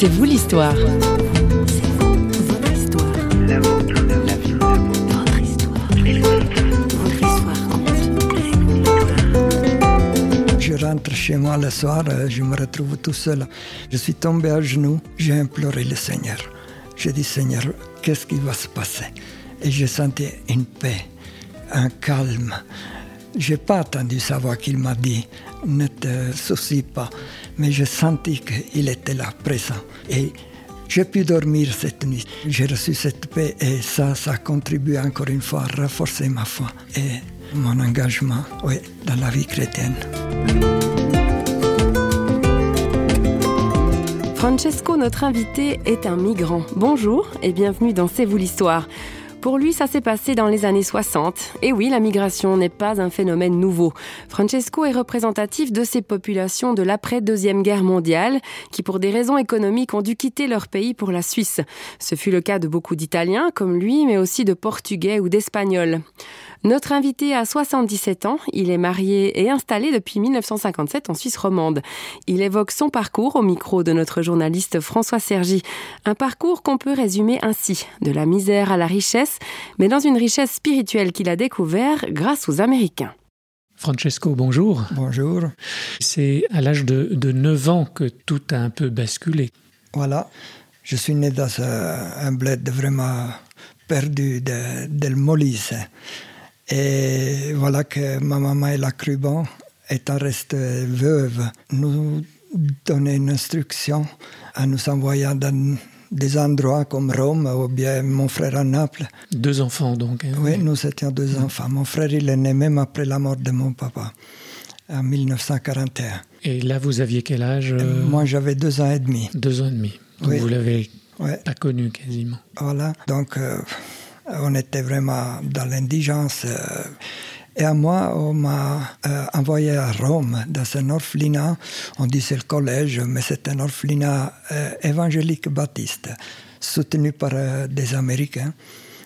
C'est vous l'histoire. Je rentre chez moi le soir, euh, je me retrouve tout seul. Je suis tombé à genoux, j'ai imploré le Seigneur. J'ai dit Seigneur, qu'est-ce qui va se passer? Et j'ai senti une paix, un calme. J'ai pas attendu savoir qu'il m'a dit ne te soucie pas, mais j'ai senti qu'il était là, présent. Et j'ai pu dormir cette nuit. J'ai reçu cette paix et ça, ça a contribué encore une fois à renforcer ma foi et mon engagement dans la vie chrétienne. Francesco, notre invité, est un migrant. Bonjour et bienvenue dans C'est vous l'histoire. Pour lui, ça s'est passé dans les années 60. Et oui, la migration n'est pas un phénomène nouveau. Francesco est représentatif de ces populations de l'après-deuxième guerre mondiale qui, pour des raisons économiques, ont dû quitter leur pays pour la Suisse. Ce fut le cas de beaucoup d'Italiens comme lui, mais aussi de Portugais ou d'Espagnols. Notre invité a 77 ans, il est marié et installé depuis 1957 en Suisse romande. Il évoque son parcours au micro de notre journaliste François Sergi. Un parcours qu'on peut résumer ainsi, de la misère à la richesse, mais dans une richesse spirituelle qu'il a découvert grâce aux Américains. Francesco, bonjour. Bonjour. C'est à l'âge de, de 9 ans que tout a un peu basculé. Voilà, je suis né dans un bled vraiment perdu de, del Molise. Et voilà que ma maman et la Cruban, étant restée veuve, nous donnaient une instruction en nous envoyant dans des endroits comme Rome ou bien mon frère à Naples. Deux enfants donc. Hein, oui, nous étions deux mmh. enfants. Mon frère, il est né même après la mort de mon papa, en 1941. Et là, vous aviez quel âge euh... Moi, j'avais deux ans et demi. Deux ans et demi. Donc oui. vous l'avez pas connu quasiment. Voilà, donc... Euh, on était vraiment dans l'indigence. Euh, et à moi, on m'a euh, envoyé à Rome, dans un orphelinat. On disait le collège, mais c'est un orphelinat euh, évangélique baptiste, soutenu par euh, des Américains.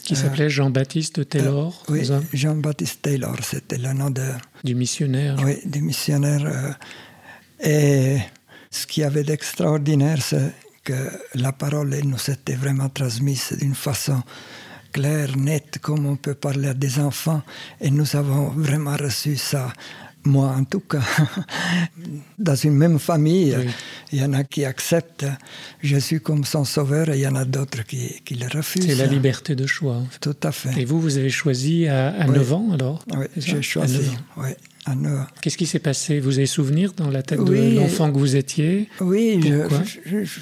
Qui s'appelait Jean-Baptiste Taylor Oui, Jean-Baptiste Taylor, c'était le nom de... Du missionnaire. Oui, du missionnaire. et ce qui y avait d'extraordinaire, c'est que la parole nous était vraiment transmise d'une façon clair, net, comme on peut parler à des enfants. Et nous avons vraiment reçu ça. Moi, en tout cas, dans une même famille, oui. il y en a qui acceptent Jésus comme son sauveur et il y en a d'autres qui, qui, le refusent. C'est la liberté de choix. Tout à fait. Et vous, vous avez choisi à, à oui. 9 ans alors Oui, j'ai choisi. Oui. Qu'est-ce qui s'est passé? Vous avez souvenir dans la tête oui, de l'enfant que vous étiez? Oui, je, je, je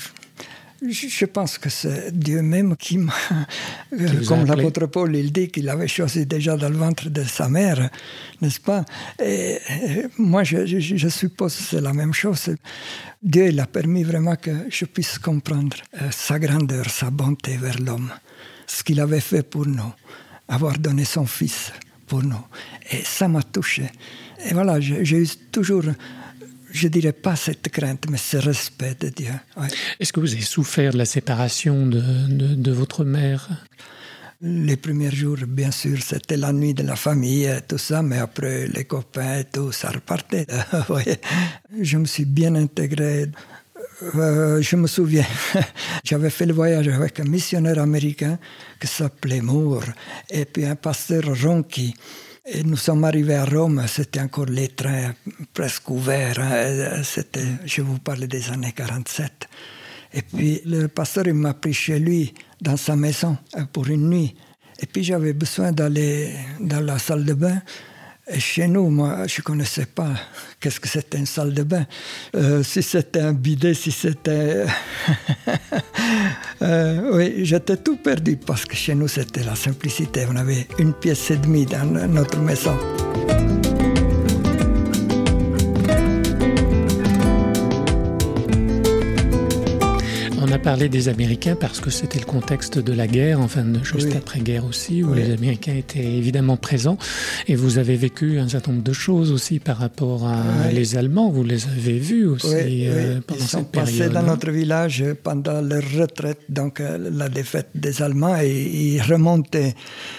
pense que c'est Dieu même qui m'a, qui comme l'apôtre Paul, il dit qu'il avait choisi déjà dans le ventre de sa mère, n'est-ce pas? Et, et, Moi, je, je, je suppose que c'est la même chose. Dieu il a permis vraiment que je puisse comprendre euh, sa grandeur, sa bonté vers l'homme, ce qu'il avait fait pour nous, avoir donné son Fils pour nous. Et ça m'a touché. Et voilà, j'ai eu toujours je dirais pas cette crainte, mais ce respect de Dieu. Ouais. Est-ce que vous avez souffert de la séparation de, de, de, votre mère? Les premiers jours, bien sûr, c'était la nuit de la famille, et tout ça, mais après les copains et tout, ça repartait. Je me suis bien intégré. Euh, je me souviens, j'avais fait le voyage avec un missionnaire américain qui s'appelait Moore, et puis un pasteur Ronki. Et nous sommes arrivés à Rome, c'était encore les trains presque ouverts. Hein. Je vous parle des années 47. Et puis le pasteur m'a pris chez lui, dans sa maison, pour une nuit. Et puis j'avais besoin d'aller dans la salle de bain. Chez nous, moi, je ne connaissais pas qu'est-ce que c'était une salle de bain. Euh, si c'était un bidet, si c'était... euh, oui, j'étais tout perdu parce que chez nous, c'était la simplicité. On avait une pièce et demie dans notre maison. Parlé des Américains parce que c'était le contexte de la guerre, enfin juste oui. après-guerre aussi, où oui. les Américains étaient évidemment présents. Et vous avez vécu un certain nombre de choses aussi par rapport à oui. les Allemands. Vous les avez vus aussi euh, pendant Ils sont cette passés période. dans notre village pendant leur retraite, donc euh, la défaite des Allemands, et ils remontaient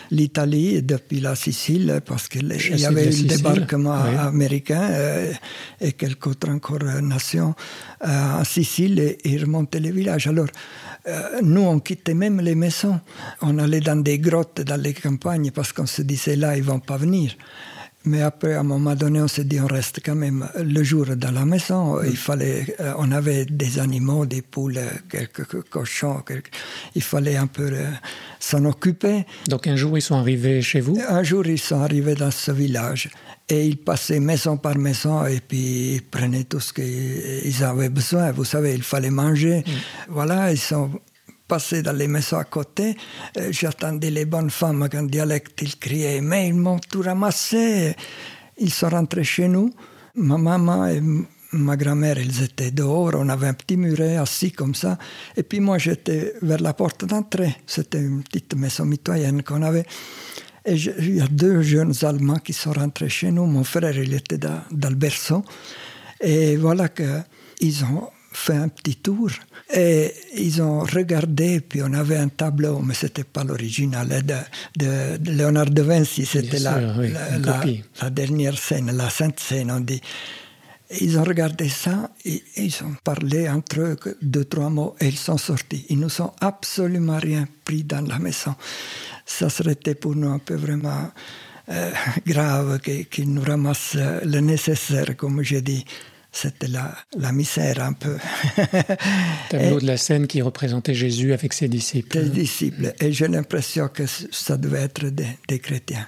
l'Italie depuis la Sicile parce qu'il y avait eu le débarquement américain euh, et quelques autres encore nations en Sicile et ils remontaient les villages. Alors, nous, on quittait même les maisons. On allait dans des grottes, dans les campagnes, parce qu'on se disait là, ils vont pas venir. Mais après, à un moment donné, on s'est dit, on reste quand même le jour dans la maison. Mm. Il fallait, euh, on avait des animaux, des poules, quelques cochons. il fallait un peu euh, s'en occuper. Donc un jour, ils sont arrivés chez vous? Un jour, ils sont arrivés dans ce village. Et ils passaient maison par maison et puis ils prenaient tout ce qu'ils avaient besoin. Vous savez, il fallait manger. Mm. Voilà, ils sont passé dans les maisons à côté, euh, j'attendais les bonnes femmes en dialecte, ils criaient, mais ils m'ont tout ramassé. Ils sont rentrés chez nous. Ma maman et ma grand-mère, ils étaient dehors, on avait un petit muret assis comme ça. Et puis moi, j'étais vers la porte d'entrée. C'était une petite maison mitoyenne qu'on avait. Et il y a deux jeunes Allemands qui sont rentrés chez nous. Mon frère, il était dans, dans le berceau. Et voilà qu'ils ont fait un petit tour et ils ont regardé, puis on avait un tableau, mais ce n'était pas l'original, de, de, de, Léonard de Vinci, c'était la, la, la, dernière scène, la sainte scène, on dit. Ils ont regardé ça, et, ils ont parlé entre eux deux, trois mots, et ils sont sortis. Ils nous ont absolument rien pris dans la maison. Ça serait pour nous un peu vraiment euh, grave qu'ils nous ramassent le nécessaire, comme je dis c'était la, la, misère un peu. Tableau de la scène qui représentait Jésus avec ses disciples. Des disciples. Et j'ai l'impression que ça devait être des, des, chrétiens.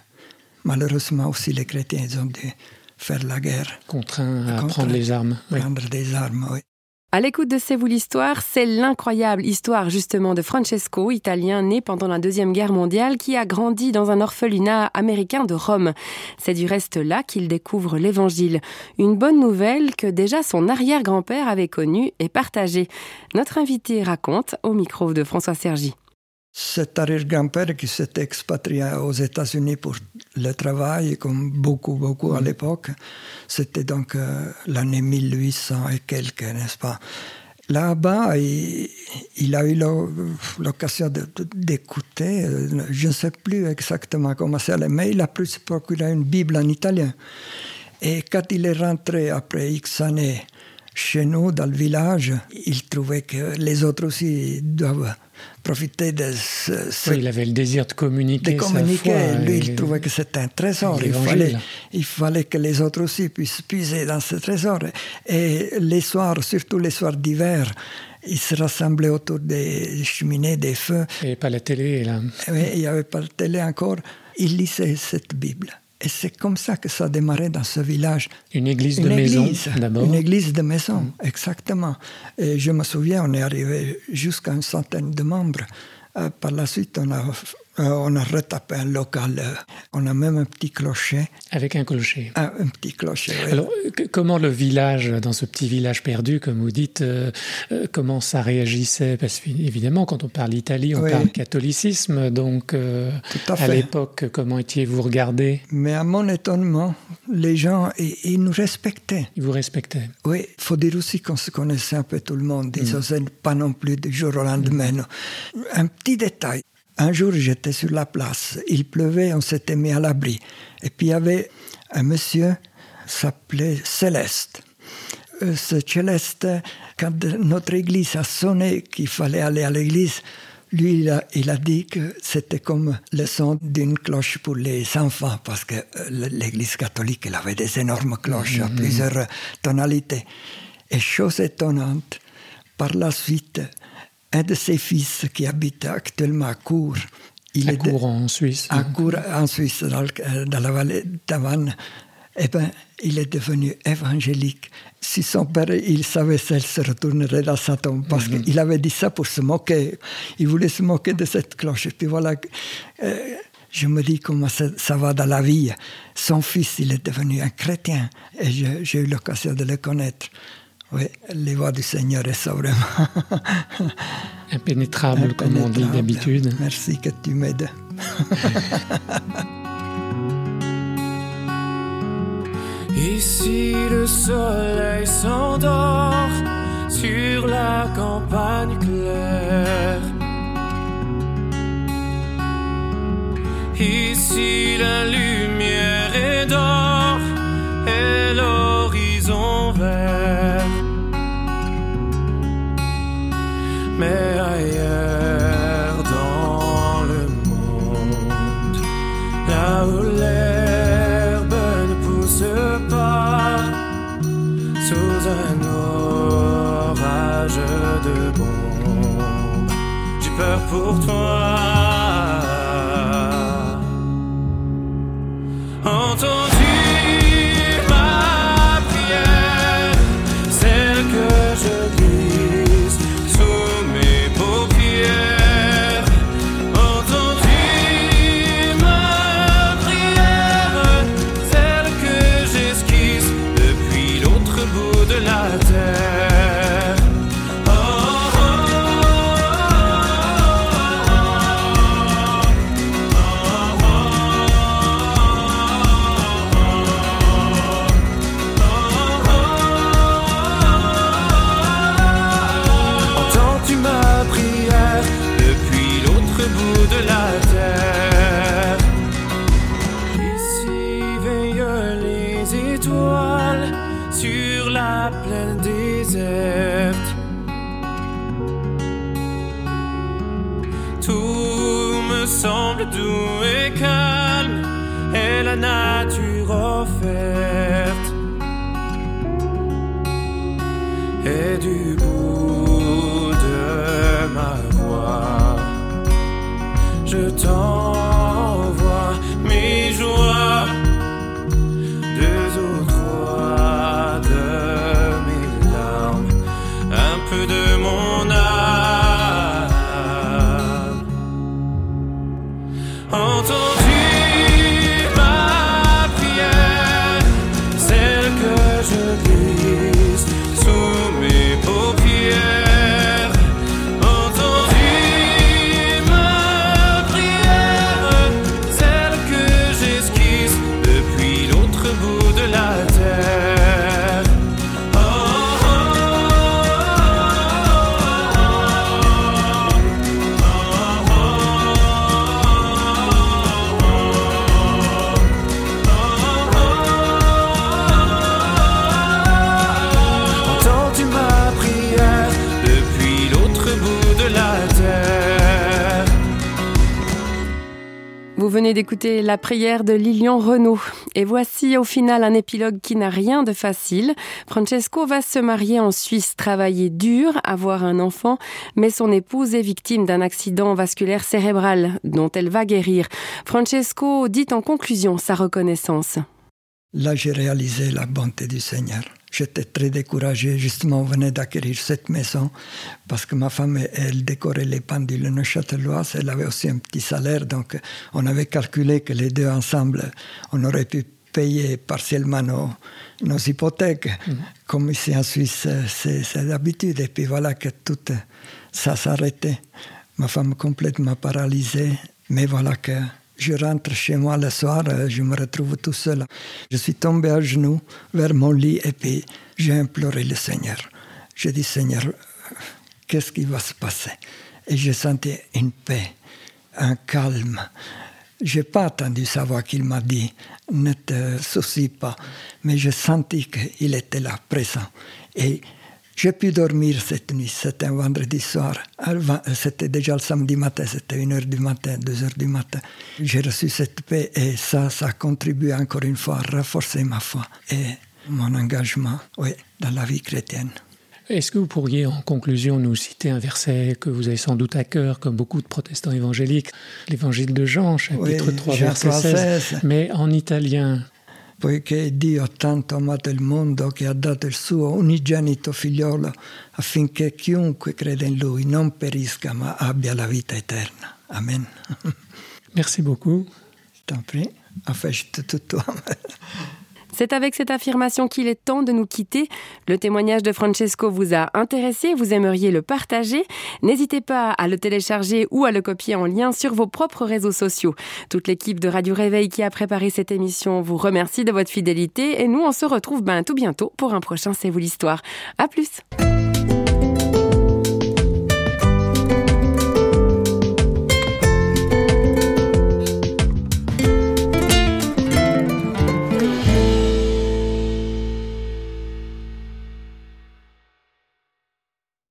Malheureusement aussi, les chrétiens, ils ont dû faire la guerre. Contraints à prendre les armes. Prendre des armes, oui. À l'écoute de C'est vous l'histoire, c'est l'incroyable histoire justement de Francesco, italien né pendant la Deuxième Guerre mondiale, qui a grandi dans un orphelinat américain de Rome. C'est du reste là qu'il découvre l'Évangile. Une bonne nouvelle que déjà son arrière-grand-père avait connue et partagée. Notre invité raconte au micro de François Sergi. Cet arrière-grand-père qui s'était expatrié aux États-Unis pour le travail, comme beaucoup, beaucoup à mm. l'époque, c'était donc euh, l'année 1800 et quelques, n'est-ce pas? Là-bas, il, a eu l'occasion d'écouter, euh, je ne sais plus exactement comment c'est, mais il a pu se procurer une Bible en italien. Et quand il est rentré après X années chez nous, dans le village, il trouvait que les autres aussi doivent profiter de ce. il avait le désir de communiquer. De communiquer. Lui, il trouvait que c'était un trésor. Il fallait, il fallait que les autres aussi puissent puiser dans ce trésor. Et les soirs, surtout les soirs d'hiver, ils se rassemblaient autour des cheminées, des feux. Et pas la télé, là. Oui, il n'y avait pas la télé encore. Il lisait cette Bible. Et c'est comme ça que ça a démarré dans ce village. Une église de maison, d'abord Une église de maison, mm. exactement. Et je me souviens, on est arrivé jusqu'à une centaine de membres. Euh, par la suite, on a euh, on a retapé un local. Euh, on a même un petit clocher. Avec un clocher. Un, petit clocher, oui. Alors, comment le village, dans ce petit village perdu, comme vous dites, euh, comment ça réagissait? Parce qu'évidemment, quand on parle Italie, on parle catholicisme. Donc, à, à l'époque, comment étiez-vous regardé? Mais à mon étonnement, les gens, ils, nous respectaient. Ils vous respectaient Oui, il faut dire aussi qu'on se connaissait un peu tout le monde. Ils n'osaient mm. pas non plus du jour au lendemain. Un petit détail. Un jour, j'étais sur la place. Il pleuvait, on s'était mis à l'abri. Et puis il y avait un monsieur, s'appelait Céleste. Euh, ce Céleste, quand notre église a sonné qu'il fallait aller à l'église, lui, il a, il a, dit que c'était comme le son d'une cloche pour les enfants, parce que euh, l'église catholique, elle avait des énormes cloches à mm-hmm. plusieurs tonalités. Et chose étonnante, par la suite, un de ses fils qui habite actuellement à Cour. Il à Cour en Suisse. À Cour en Suisse, dans, dans la vallée d'Avanne. Eh ben, il est devenu évangélique. Si son père, il savait s'il se retournerait dans sa tombe, parce mm -hmm. qu'il avait dit ça pour se moquer. Il voulait se moquer de cette cloche. Et puis voilà, euh, je me dis comment ça, ça, va dans la vie. Son fils, il est devenu un chrétien, et j'ai eu l'occasion de le connaître. Oui, les voix du Seigneur sont vraiment impénétrables, comme on dit d'habitude. Merci que tu m'aides. Ici le soleil s'endort sur la campagne claire. Ici la lumière est d'or mais ailleurs dans le monde, là où l'herbe ne pousse pas, sous un orage de bombes, j'ai peur pour toi. semble doux et calme est la nature offerte. Et du d'écouter la prière de Lilian Renault. Et voici au final un épilogue qui n'a rien de facile. Francesco va se marier en Suisse, travailler dur, avoir un enfant, mais son épouse est victime d'un accident vasculaire cérébral dont elle va guérir. Francesco dit en conclusion sa reconnaissance. Là, j'ai réalisé la bonté du Seigneur. J'étais très découragé. Justement, on venait d'acquérir cette maison parce que ma femme, elle décorait les pendules neuchâteloises. Elle avait aussi un petit salaire. Donc, on avait calculé que les deux ensemble, on aurait pu payer partiellement nos, nos hypothèques. Mm. Comme ici en Suisse, c'est l'habitude. Et puis voilà que tout ça s'arrêtait. Ma femme complètement paralysée. Mais voilà que je rentre chez moi le soir, euh, je me retrouve tout seul. Je suis tombé à genoux vers mon lit et puis j'ai imploré le Seigneur. J'ai dit Seigneur, qu'est-ce qui va se passer? Et j'ai senti une paix, un calme. J'ai pas attendu savoir qu'il m'a dit ne te soucie pas, mais j'ai senti qu'il était là, présent. Et j'ai pu dormir cette nuit, c'était un vendredi soir. C'était déjà le samedi matin, c'était 1h du matin, 2h du matin. J'ai reçu cette paix et ça, ça a contribué encore une fois à renforcer ma foi et mon engagement oui, dans la vie chrétienne. Est-ce que vous pourriez en conclusion nous citer un verset que vous avez sans doute à cœur, comme beaucoup de protestants évangéliques, l'évangile de Jean, chapitre 3, verset 16, mais en italien poiché Dio tanto ha amato il mondo che ha dato il suo unigenito figliolo affinché chiunque crede in lui non perisca ma abbia la vita eterna. Amen. Merci beaucoup. T'en prie. Enfin, je te tutoie. C'est avec cette affirmation qu'il est temps de nous quitter. Le témoignage de Francesco vous a intéressé, vous aimeriez le partager. N'hésitez pas à le télécharger ou à le copier en lien sur vos propres réseaux sociaux. Toute l'équipe de Radio Réveil qui a préparé cette émission vous remercie de votre fidélité et nous on se retrouve ben, tout bientôt pour un prochain C'est vous l'histoire. À plus.